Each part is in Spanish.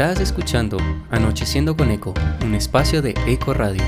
Estás escuchando Anocheciendo con Eco, un espacio de Eco Radio.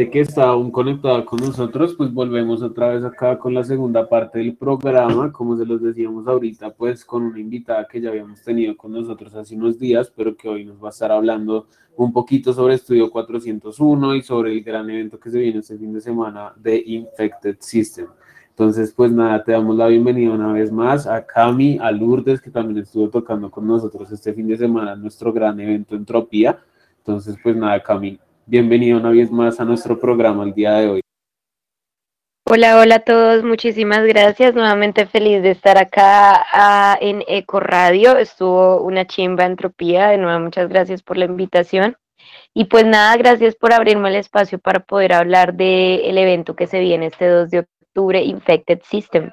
Gente que está aún conectada con nosotros, pues volvemos otra vez acá con la segunda parte del programa, como se los decíamos ahorita, pues con una invitada que ya habíamos tenido con nosotros hace unos días, pero que hoy nos va a estar hablando un poquito sobre Estudio 401 y sobre el gran evento que se viene este fin de semana de Infected System. Entonces, pues nada, te damos la bienvenida una vez más a Cami, a Lourdes, que también estuvo tocando con nosotros este fin de semana nuestro gran evento Entropía. Entonces, pues nada, Cami, bienvenido una vez más a nuestro programa el día de hoy. Hola, hola a todos, muchísimas gracias. Nuevamente feliz de estar acá en Eco Radio. Estuvo una chimba entropía. De nuevo, muchas gracias por la invitación. Y pues nada, gracias por abrirme el espacio para poder hablar del evento que se viene este 2 de octubre, Infected System.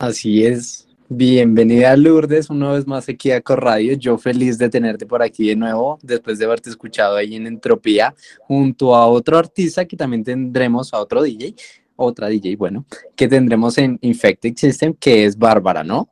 Así es, Bienvenida Lourdes, una vez más aquí a Corradio. Yo feliz de tenerte por aquí de nuevo, después de haberte escuchado ahí en Entropía, junto a otro artista que también tendremos, a otro DJ, otra DJ, bueno, que tendremos en Infected System, que es Bárbara, ¿no?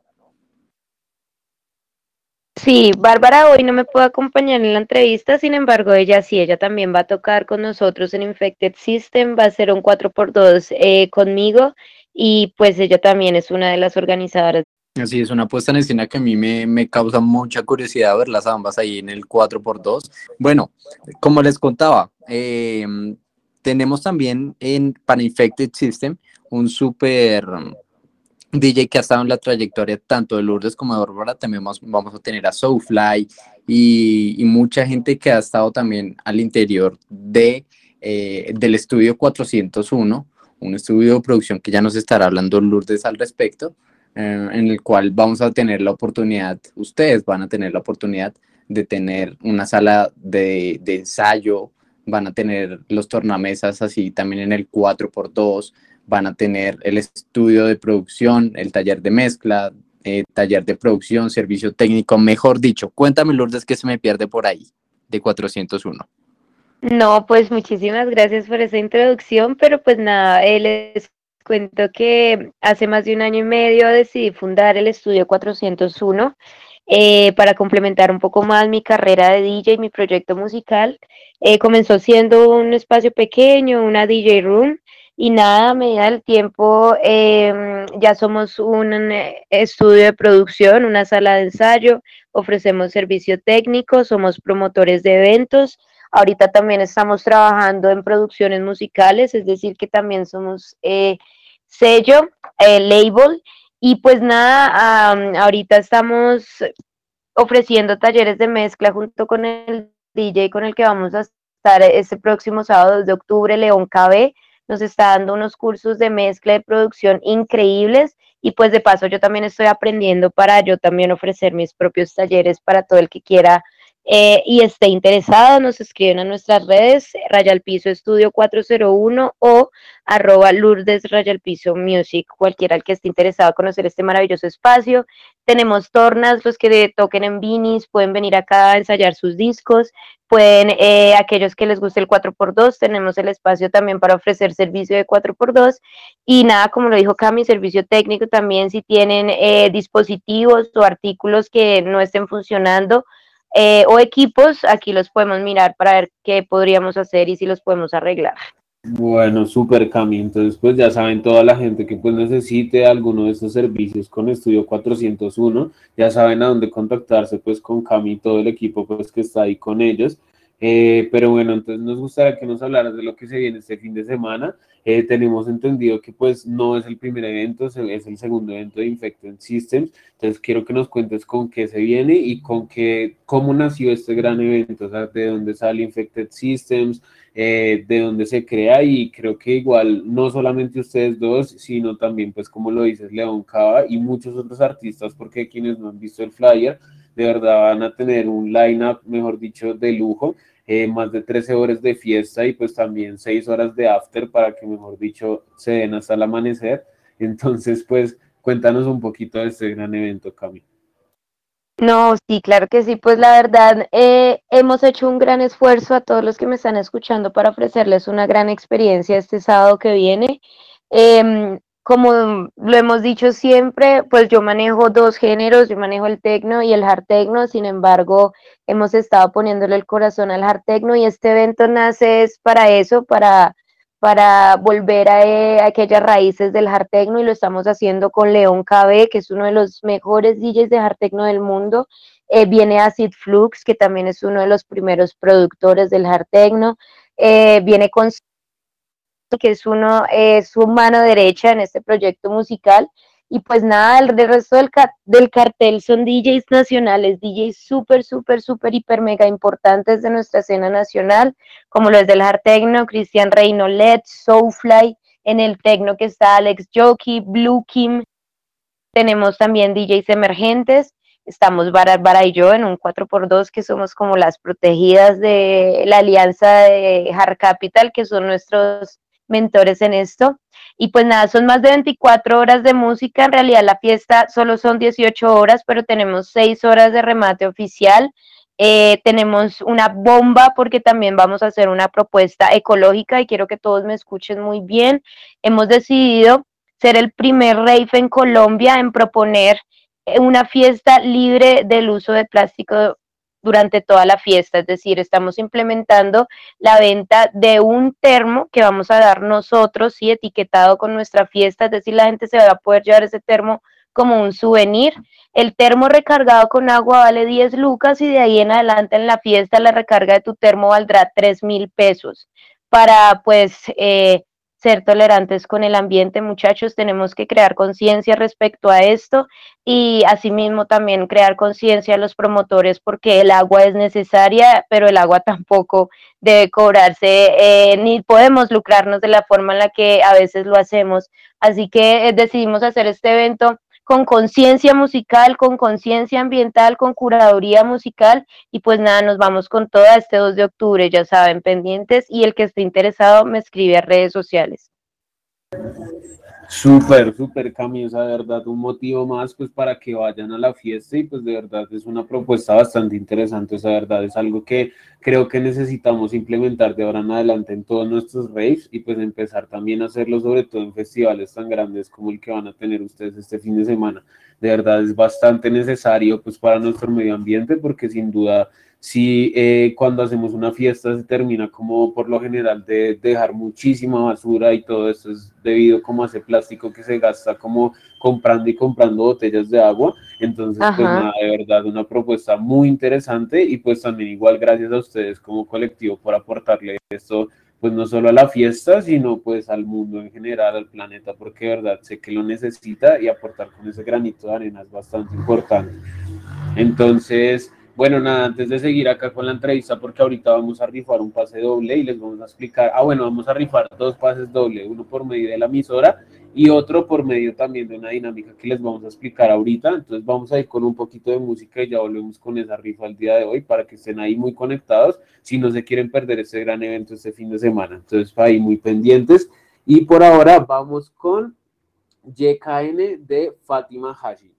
Sí, Bárbara hoy no me puede acompañar en la entrevista, sin embargo, ella sí, ella también va a tocar con nosotros en Infected System, va a ser un 4x2 eh, conmigo y pues ella también es una de las organizadoras Así es, una puesta en escena que a mí me, causa mucha curiosidad verlas ambas ahí en el 4x2. Bueno, como les contaba, em, tenemos también en para Infected System un super DJ que ha estado en la trayectoria tanto de Lourdes como de Bárbara. También vamos, a tener a Soulfly y, y, mucha gente que ha estado también al interior de, eh, del estudio 401, un estudio de producción que ya nos estará hablando Lourdes al respecto. Eh, en el cual vamos a tener la oportunidad, ustedes van a tener la oportunidad de tener una sala de, ensayo, van a tener los tornamesas así también en el 4x2, van a tener el estudio de producción, el taller de mezcla, eh, taller de producción, servicio técnico, mejor dicho. Cuéntame, Lourdes, que se me pierde por ahí de 401. No, pues muchísimas gracias por esa introducción, pero pues nada, es cuento que hace más de un año y medio decidí fundar el estudio 401 eh, para complementar un poco más mi carrera de DJ y mi proyecto musical. Eh, comenzó siendo un espacio pequeño, una DJ room, y nada, a medida del tiempo em, ya somos un eh, estudio de producción, una sala de ensayo, ofrecemos servicio técnico, somos promotores de eventos. Ahorita también estamos trabajando en producciones musicales, es decir, que también somos sello, eh, label. Y pues nada, ahorita estamos ofreciendo talleres de mezcla junto con el DJ con el que vamos a estar este próximo sábado de octubre, León KB. Nos está dando unos cursos de mezcla de producción increíbles y pues de paso yo también estoy aprendiendo para yo también ofrecer mis propios talleres para todo el que quiera eh, y esté interesado, nos escriben a nuestras redes, Raya al Piso Estudio 401 o arroba Lourdes Raya al Piso Music, cualquiera el que esté interesado en conocer este maravilloso espacio. Tenemos tornas, los que toquen en vinis, pueden venir acá a ensayar sus discos, pueden, eh, aquellos que les guste el 4x2, tenemos el espacio también para ofrecer servicio de 4x2 y nada, como lo dijo Cami, servicio técnico también si tienen eh, dispositivos o artículos que no estén funcionando, eh, o equipos, aquí los podemos mirar para ver qué podríamos hacer y si los podemos arreglar. Bueno, súper Cami, entonces pues ya saben toda la gente que pues necesite alguno de estos servicios con Estudio 401, ya saben a dónde contactarse pues con Cami y todo el equipo pues que está ahí con ellos. Eh, pero bueno, entonces nos gustaría que nos hablaras de lo que se viene este fin de semana. Eh, tenemos entendido que pues no es el primer evento, es el segundo evento de Infected Systems. Entonces quiero que nos cuentes con qué se viene y con qué, cómo nació este gran evento, o sea, de dónde sale Infected Systems, eh, de dónde se crea y creo que igual no solamente ustedes dos, sino también pues como lo dices León Cava y muchos otros artistas, porque quienes no han visto el flyer, de verdad van a tener un line-up, mejor dicho, de lujo. eh, más de 13 horas de fiesta y pues también 6 horas de after para que, mejor dicho, se den hasta el amanecer. Entonces, pues cuéntanos un poquito de este gran evento, Cami. No, sí, claro que sí. Pues la verdad, eh, hemos hecho un gran esfuerzo a todos los que me están escuchando para ofrecerles una gran experiencia este sábado que viene. Em, como lo hemos dicho siempre, pues yo manejo dos géneros, yo manejo el tecno y el hard techno, sin embargo, hemos estado poniéndole el corazón al hard techno y este evento nace es para eso, para para volver eh, a, aquellas raíces del hard techno y lo estamos haciendo con León KB, que es uno de los mejores DJs de hard techno del mundo. Eh, viene Acid Flux, que también es uno de los primeros productores del hard techno. Eh, viene con que es uno, es su mano derecha en este proyecto musical. Y pues nada, el resto del, del cartel son DJs nacionales, DJs súper, súper, súper, hiper, mega importantes de nuestra escena nacional, como los del Hard Techno, Cristian Reino Led, Soulfly, en el Tecno que está Alex Jockey, Blue Kim, tenemos también DJs emergentes, estamos Bara, Bara y yo en un 4x2 que somos como las protegidas de la alianza de Hard Capital, que son nuestros mentores en esto. Y pues nada, son más de 24 horas de música. En realidad la fiesta solo son 18 horas, pero tenemos 6 horas de remate oficial. Eh, tenemos una bomba porque también vamos a hacer una propuesta ecológica y quiero que todos me escuchen muy bien. Hemos decidido ser el primer rave en Colombia en proponer una fiesta libre del uso de plástico durante toda la fiesta, es decir, estamos implementando la venta de un termo que vamos a dar nosotros, sí, etiquetado con nuestra fiesta, es decir, la gente se va a poder llevar ese termo como un souvenir. El termo recargado con agua vale 10 lucas y de ahí en adelante en la fiesta la recarga de tu termo valdrá 3 mil pesos para pues eh, ser tolerantes con el ambiente, muchachos, tenemos que crear conciencia respecto a esto y asimismo también crear conciencia a los promotores porque el agua es necesaria, pero el agua tampoco debe cobrarse, eh, ni podemos lucrarnos de la forma en la que a veces lo hacemos. Así que eh, decidimos hacer este evento con conciencia musical, con conciencia ambiental, con curaduría musical y pues nada, nos vamos con toda este 2 de octubre, ya saben, pendientes y el que esté interesado me escribe a redes sociales. Súper, súper, Cami, de verdad un motivo más pues para que vayan a la fiesta y pues de verdad es una propuesta bastante interesante, esa verdad es algo que creo que necesitamos implementar de ahora en adelante en todos nuestros raves y pues empezar también a hacerlo sobre todo en festivales tan grandes como el que van a tener ustedes este fin de semana. De verdad es bastante necesario pues para nuestro medio ambiente porque sin duda si eh, cuando hacemos una fiesta se termina como por lo general de, dejar muchísima basura y todo eso es debido como a ese plástico que se gasta como comprando y comprando botellas de agua. Entonces, pues nada, de verdad, una propuesta muy interesante y pues también igual gracias a ustedes como colectivo por aportarle esto pues no solo a la fiesta, sino pues al mundo en general, al planeta, porque de verdad sé que lo necesita y aportar con ese granito de arena es bastante importante. Entonces, bueno, nada, antes de seguir acá con la entrevista, porque ahorita vamos a rifar un pase doble y les vamos a explicar, ah, bueno, vamos a rifar dos pases doble, uno por medio de la emisora y otro por medio también de una dinámica que les vamos a explicar ahorita. Entonces vamos a ir con un poquito de música y ya volvemos con esa rifa el día de hoy para que estén ahí muy conectados si no se quieren perder este gran evento este fin de semana. Entonces, ahí muy pendientes. Y por ahora vamos con YKN de Fátima Hashi.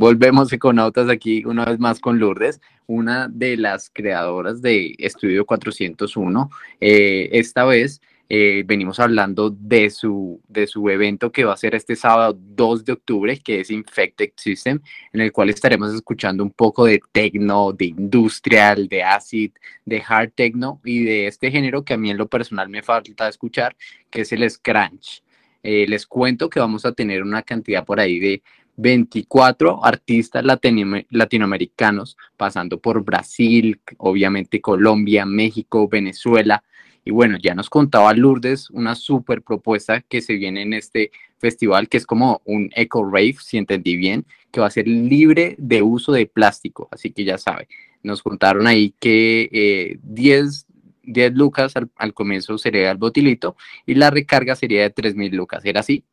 Volvemos Econautas aquí una vez más con Lourdes, una de las creadoras de Estudio 401. Eh, esta vez eh, venimos hablando de su, de su evento que va a ser este sábado 2 de octubre, que es Infected System, en el cual estaremos escuchando un poco de techno, de industrial, de acid, de hard techno y de este género que a mí en lo personal me falta escuchar, que es el scrunch. Eh, les cuento que vamos a tener una cantidad por ahí de 24 artistas latinoamericanos, pasando por Brasil, obviamente Colombia, México, Venezuela, y bueno, ya nos contaba Lourdes una súper propuesta que se viene en este festival, que es como un eco rave, si entendí bien, que va a ser libre de uso de plástico. Así que ya sabe, nos contaron ahí que 10, eh, lucas al, al, comienzo sería el botilito y la recarga sería de 3 mil lucas. ¿Era así?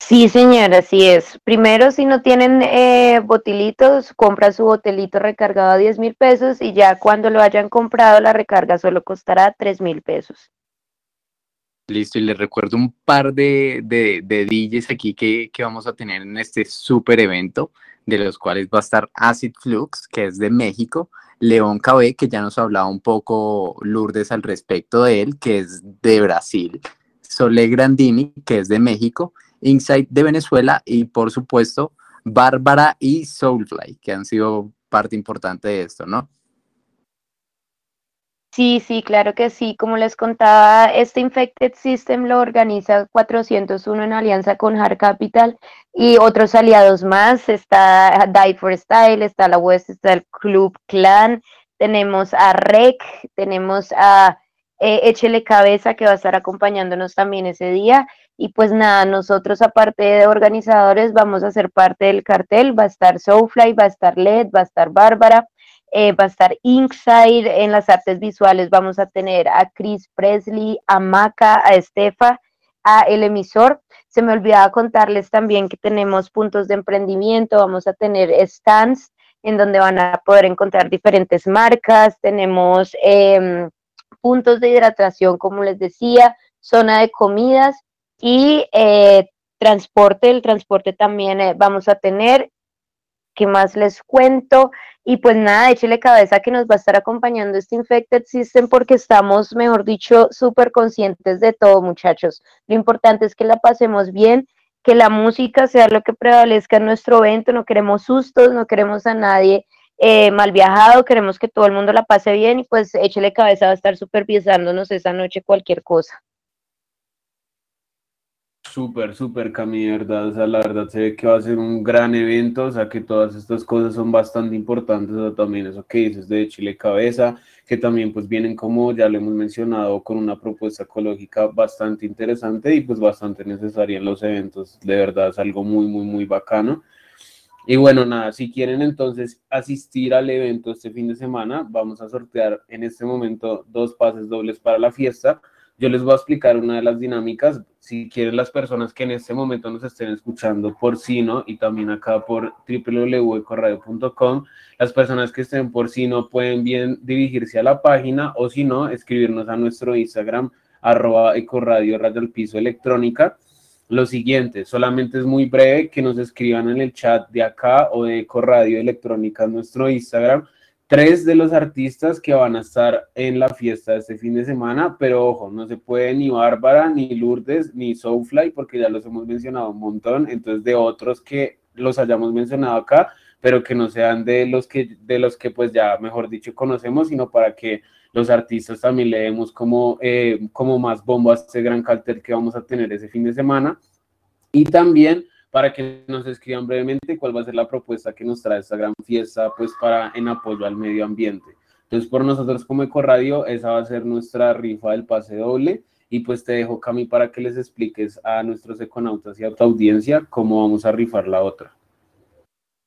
Sí, señora, así es. Primero, si no tienen eh, botilitos, compra su botelito recargado a 10 mil pesos y ya cuando lo hayan comprado, la recarga solo costará 3 mil pesos. Listo, y les recuerdo un par de, de, de DJs aquí que, que, vamos a tener en este super evento, de los cuales va a estar Acid Flux, que es de México, León KB, que ya nos hablaba un poco Lourdes al respecto de él, que es de Brasil, Sole Grandini, que es de México, Insight de Venezuela y por supuesto Bárbara y Soulfly, que han sido parte importante de esto, ¿no? Sí, sí, claro que sí. Como les contaba, este Infected System lo organiza 401 en alianza con Hard Capital y otros aliados más. Está Die for Style, está la West, está el Club Clan, tenemos a Rec, tenemos a eh, Échele Cabeza que va a estar acompañándonos también ese día y pues nada, nosotros aparte de organizadores vamos a ser parte del cartel, va a estar Soulfly, va a estar LED, va a estar Bárbara, eh, va a estar Inkside, en las artes visuales vamos a tener a Chris Presley, a Maca, a Estefa, a El Emisor. Se me olvidaba contarles también que tenemos puntos de emprendimiento, vamos a tener stands en donde van a poder encontrar diferentes marcas, tenemos em, puntos de hidratación, como les decía, zona de comidas y eh, transporte, el transporte también eh, vamos a tener. ¿Qué más les cuento? Y pues nada, échele cabeza que nos va a estar acompañando este Infected System porque estamos, mejor dicho, súper conscientes de todo, muchachos. Lo importante es que la pasemos bien, que la música sea lo que prevalezca en nuestro evento. No queremos sustos, no queremos a nadie eh, mal viajado, queremos que todo el mundo la pase bien y pues échele cabeza, va a estar supervisándonos esa noche cualquier cosa. Súper, súper, Cami, verdad. O sea, la verdad se ve que va a ser un gran evento, o sea, que todas estas cosas son bastante importantes, o sea, también eso que dices de Chile Cabeza, que también pues vienen como ya lo hemos mencionado, con una propuesta ecológica bastante interesante y pues bastante necesaria en los eventos. De verdad es algo muy, muy, muy bacano. Y bueno, nada, si quieren entonces asistir al evento este fin de semana, vamos a sortear en este momento dos pases dobles para la fiesta yo les voy a explicar una de las dinámicas. Si quieren las personas que en este momento nos estén escuchando por Sino y también acá por www.ecoradio.com, las personas que estén por Sino pueden bien dirigirse a la página o si no, escribirnos a nuestro Instagram arroba radio electrónica. Lo siguiente, solamente es muy breve que nos escriban en el chat de acá o de Ecoradio Electrónica nuestro Instagram tres de los artistas que van a estar en la fiesta este fin de semana, pero ojo, no se puede ni Bárbara, ni Lourdes, ni Soulfly, porque ya los hemos mencionado un montón, entonces de otros que los hayamos mencionado acá, pero que no sean de los que, de los que pues ya, mejor dicho, conocemos, sino para que los artistas también le demos como, eh, como más bombo a este gran cartel que vamos a tener ese fin de semana. Y también para que nos escriban brevemente cuál va a ser la propuesta que nos trae esta gran fiesta, pues para en apoyo al medio ambiente. Entonces, por nosotros como Ecoradio, esa va a ser nuestra rifa del pase doble. Y pues te dejo, Cami, para que les expliques a nuestros econautas y a tu audiencia cómo vamos a rifar la otra.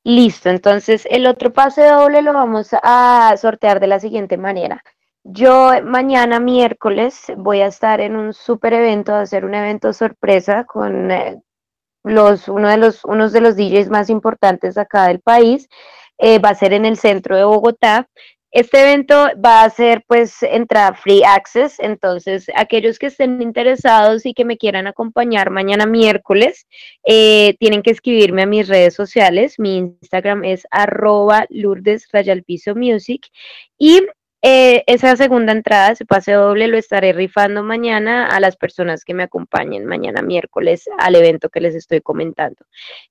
Listo, entonces el otro pase doble lo vamos a sortear de la siguiente manera. Yo mañana miércoles voy a estar en un super evento, a hacer un evento sorpresa con eh, los, uno de los, unos de los DJs más importantes acá del país. Eh, va a ser en el centro de Bogotá. Este evento va a ser pues entrada free access, entonces aquellos que estén interesados y que me quieran acompañar mañana miércoles, eh, tienen que escribirme a mis redes sociales. Mi Instagram es arroba Lourdes Music y eh, esa segunda entrada, ese pase doble, lo estaré rifando mañana a las personas que me acompañen mañana miércoles al evento que les estoy comentando.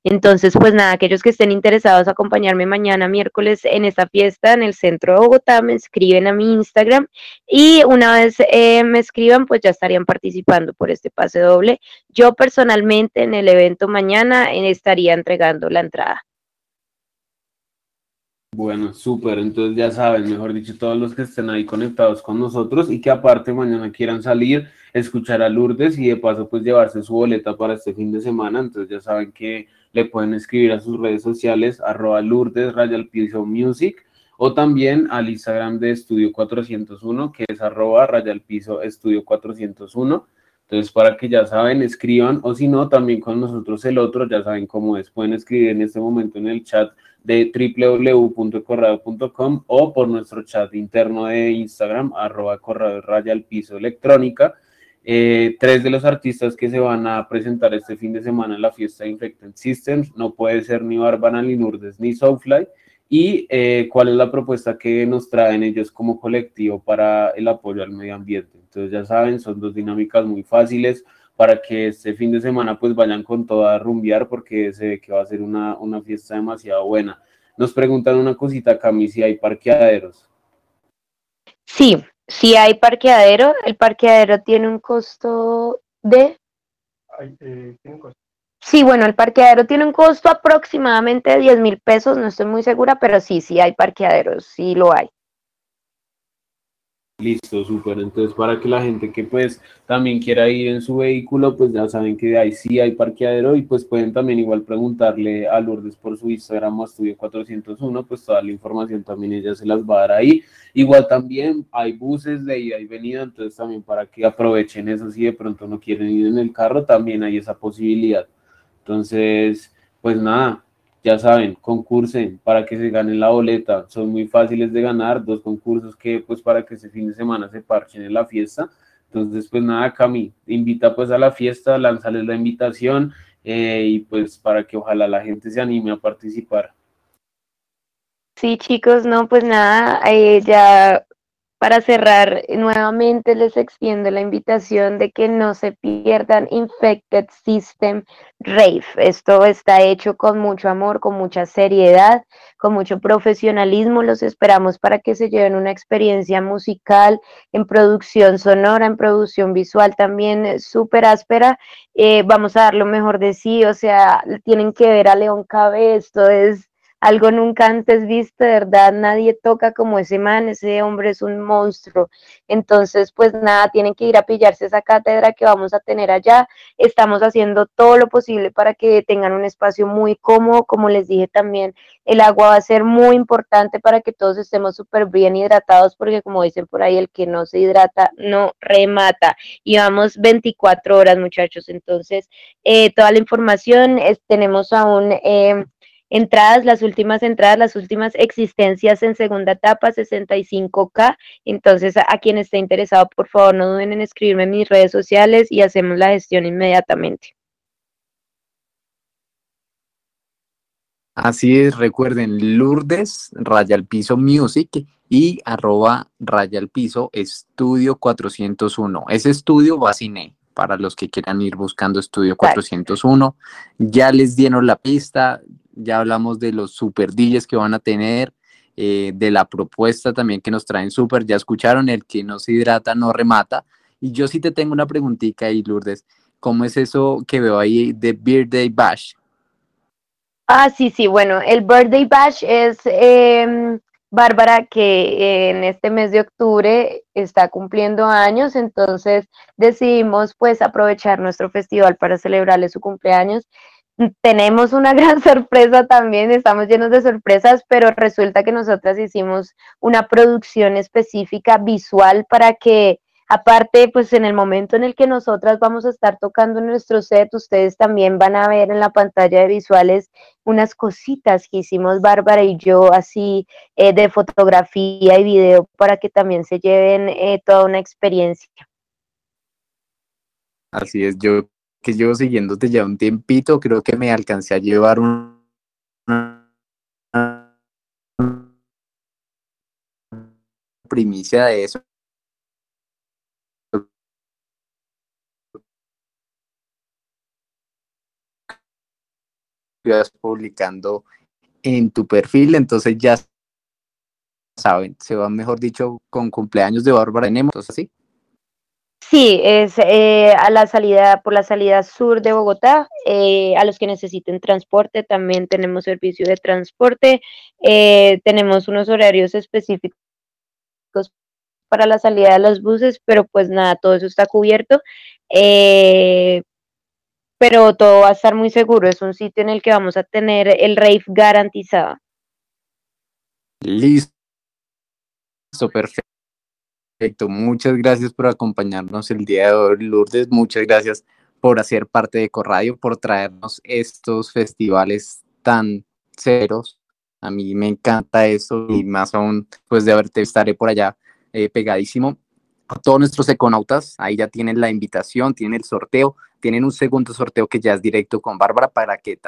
Entonces, pues nada, aquellos que estén interesados a acompañarme mañana miércoles en esta fiesta en el centro de Bogotá, me escriben a mi Instagram y una vez eh, me escriban, pues ya estarían participando por este pase doble. Yo personalmente en el evento mañana eh, estaría entregando la entrada. Bueno, súper. Entonces ya saben, mejor dicho, todos los que estén ahí conectados con nosotros y que aparte mañana quieran salir, escuchar a Lourdes y de paso pues llevarse su boleta para este fin de semana. Entonces ya saben que le pueden escribir a sus redes sociales arroba Lourdes Rayal Piso Music o también al Instagram de Estudio 401 que es arroba Rayal Piso Estudio 401. Entonces, para que ya saben, escriban, o si no, también con nosotros el otro, ya saben cómo es. Pueden escribir en este momento en el chat de www.corrado.com o por nuestro chat interno de Instagram, arroba corrado raya al piso electrónica. Eh, tres de los artistas que se van a presentar este fin de semana en la fiesta de Infected Systems no puede ser ni Barbana, ni ni Soulfly. ¿Y eh, cuál es la propuesta que nos traen ellos como colectivo para el apoyo al medio ambiente? Entonces ya saben, son dos dinámicas muy fáciles para que este fin de semana pues vayan con toda a rumbear porque se ve que va a ser una, una fiesta demasiado buena. Nos preguntan una cosita, Cami, si hay parqueaderos. Sí, sí hay parqueadero. El parqueadero tiene un costo de... Eh, ¿tiene un costo? Sí, bueno, el parqueadero tiene un costo aproximadamente de 10 mil pesos, no estoy muy segura, pero sí, sí hay parqueaderos, sí lo hay. Listo, súper. Entonces, para que la gente que pues también quiera ir en su vehículo, pues ya saben que ahí sí hay parqueadero y pues pueden también igual preguntarle a Lourdes por su Instagram Estudio 401, pues toda la información también ella se las va a dar ahí. Igual también hay buses de ida y venida, entonces también para que aprovechen eso si de pronto no quieren ir en el carro, también hay esa posibilidad. Entonces, pues nada, ya saben, concursen para que se ganen la boleta. Son muy fáciles de ganar, dos concursos que pues para que ese fin de semana se parchen en la fiesta. Entonces, pues nada, Cami, invita pues a la fiesta, lánzales la invitación eh, y pues para que ojalá la gente se anime a participar. Sí, chicos, no, pues nada, eh, ya para cerrar, nuevamente les extiendo la invitación de que no se pierdan Infected System Rave. Esto está hecho con mucho amor, con mucha seriedad, con mucho profesionalismo. Los esperamos para que se lleven una experiencia musical, en producción sonora, en producción visual también súper áspera. Eh, vamos a dar lo mejor de sí, o sea, tienen que ver a León Cabe, esto es algo nunca antes visto, de verdad, nadie toca como ese man, ese hombre es un monstruo. Entonces, pues nada, tienen que ir a pillarse esa cátedra que vamos a tener allá. Estamos haciendo todo lo posible para que tengan un espacio muy cómodo, como les dije también, el agua va a ser muy importante para que todos estemos súper bien hidratados, porque como dicen por ahí, el que no se hidrata no remata. Y vamos 24 horas, muchachos. Entonces, eh, toda la información tenemos aún... Eh, entradas, las últimas entradas, las últimas existencias en segunda etapa, 65K. Entonces, a, quien esté interesado, por favor, no duden en escribirme en mis redes sociales y hacemos la gestión inmediatamente. Así es, recuerden, Lourdes, Raya al Piso Music y arroba Raya al Piso Estudio 401. Ese estudio va a cine para los que quieran ir buscando Estudio 401. Ya les dieron la pista, ya hablamos de los super que van a tener, eh, de la propuesta también que nos traen super, ya escucharon, el que no se hidrata no remata. Y yo sí te tengo una preguntita ahí, Lourdes, ¿cómo es eso que veo ahí de Birthday Bash? Ah, sí, sí, bueno, el Birthday Bash es em, Bárbara que en este mes de octubre está cumpliendo años, entonces decidimos pues aprovechar nuestro festival para celebrarle su cumpleaños tenemos una gran sorpresa también, estamos llenos de sorpresas, pero resulta que nosotras hicimos una producción específica visual para que Aparte, pues en el momento en el que nosotras vamos a estar tocando nuestro set, ustedes también van a ver en la pantalla de visuales unas cositas que hicimos Bárbara y yo así eh, de fotografía y video para que también se lleven eh, toda una experiencia. Así es, yo que llevo siguiéndote ya un tiempito, creo que me alcancé a llevar un, una primicia de eso. publicando en tu perfil, entonces ya saben, se va mejor dicho con cumpleaños de Bárbara tenemos así. Sí, es eh, a la salida, por la salida sur de Bogotá, eh, a los que necesiten transporte, también tenemos servicio de transporte, eh, tenemos unos horarios específicos para la salida de los buses, pero pues nada, todo eso está cubierto, pero todo va a estar muy seguro, es un sitio en el que vamos a tener el rave garantizado. Listo, perfecto. Perfecto, muchas gracias por acompañarnos el día de hoy, Lourdes. Muchas gracias por hacer parte de Corradio, por traernos estos festivales tan ceros. A mí me encanta eso y más aún, pues de haberte estaré por allá eh, pegadísimo. A todos nuestros econautas, ahí ya tienen la invitación, tienen el sorteo, tienen un segundo sorteo que ya es directo con Bárbara para que,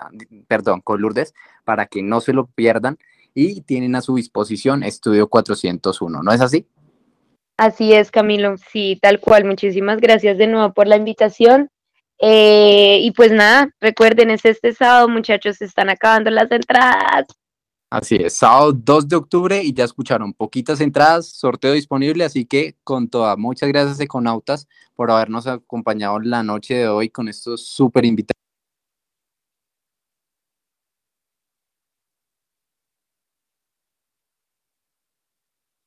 perdón, con Lourdes, para que no se lo pierdan y tienen a su disposición Estudio 401, ¿no es así? Así es, Camilo, sí, tal cual. Muchísimas gracias de nuevo por la invitación. Eh, y pues nada, recuerden, es este sábado, muchachos, se están acabando las entradas. Así es, sábado 2 de octubre y ya escucharon poquitas entradas, sorteo disponible, así que con toda, muchas gracias Econautas por habernos acompañado la noche de hoy con estos súper invitados.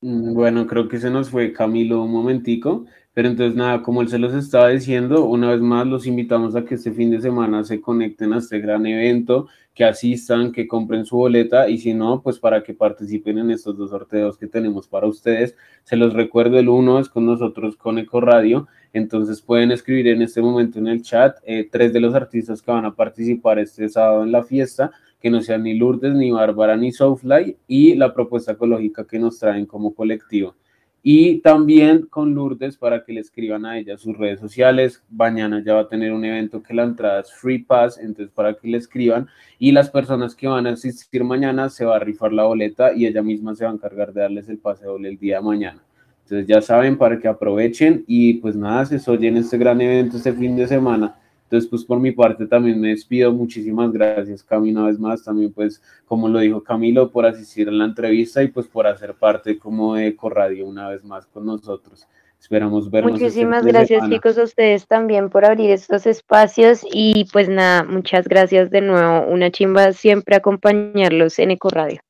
Bueno, creo que se nos fue Camilo un momentico, pero entonces nada, como él se los estaba diciendo, una vez más los invitamos a que este fin de semana se conecten a este gran evento, que asistan, que compren su boleta y si no, pues para que participen en estos dos sorteos que tenemos para ustedes. Se los recuerdo, el uno es con nosotros con Eco Radio, entonces pueden escribir en este momento en el chat eh, tres de los artistas que van a participar este sábado en la fiesta que no sean ni Lourdes, ni Bárbara, ni Soulfly, y la propuesta ecológica que nos traen como colectivo. Y también con Lourdes para que le escriban a ella sus redes sociales. Mañana ya va a tener un evento que la entrada es Free Pass, entonces para que le escriban. Y las personas que van a asistir mañana se va a rifar la boleta y ella misma se va a encargar de darles el pase doble el día de mañana. Entonces ya saben para que aprovechen y pues nada, se oyen este gran evento este fin de semana entonces, pues por mi parte también me despido. Muchísimas gracias, Cami, una vez más. También, pues, como lo dijo Camilo, por asistir a la entrevista y pues por hacer parte como de Corradio una vez más con nosotros. Esperamos vernos. Este muchísimas gracias, chicos, a ustedes también por abrir estos espacios. Y pues nada, muchas gracias de nuevo. Una chimba siempre acompañarlos en Ecoradio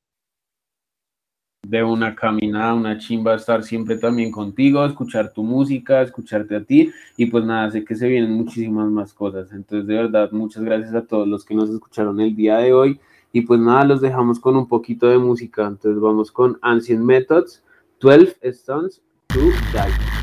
de una caminada, una chimba estar siempre también contigo, escuchar tu música, escucharte a ti y pues nada, sé que se vienen muchísimas más cosas. Entonces, de verdad, muchas gracias a todos los que nos escucharon el día de hoy y pues nada, los dejamos con un poquito de música. Entonces, vamos con Ancient Methods, 12 Stones to Die.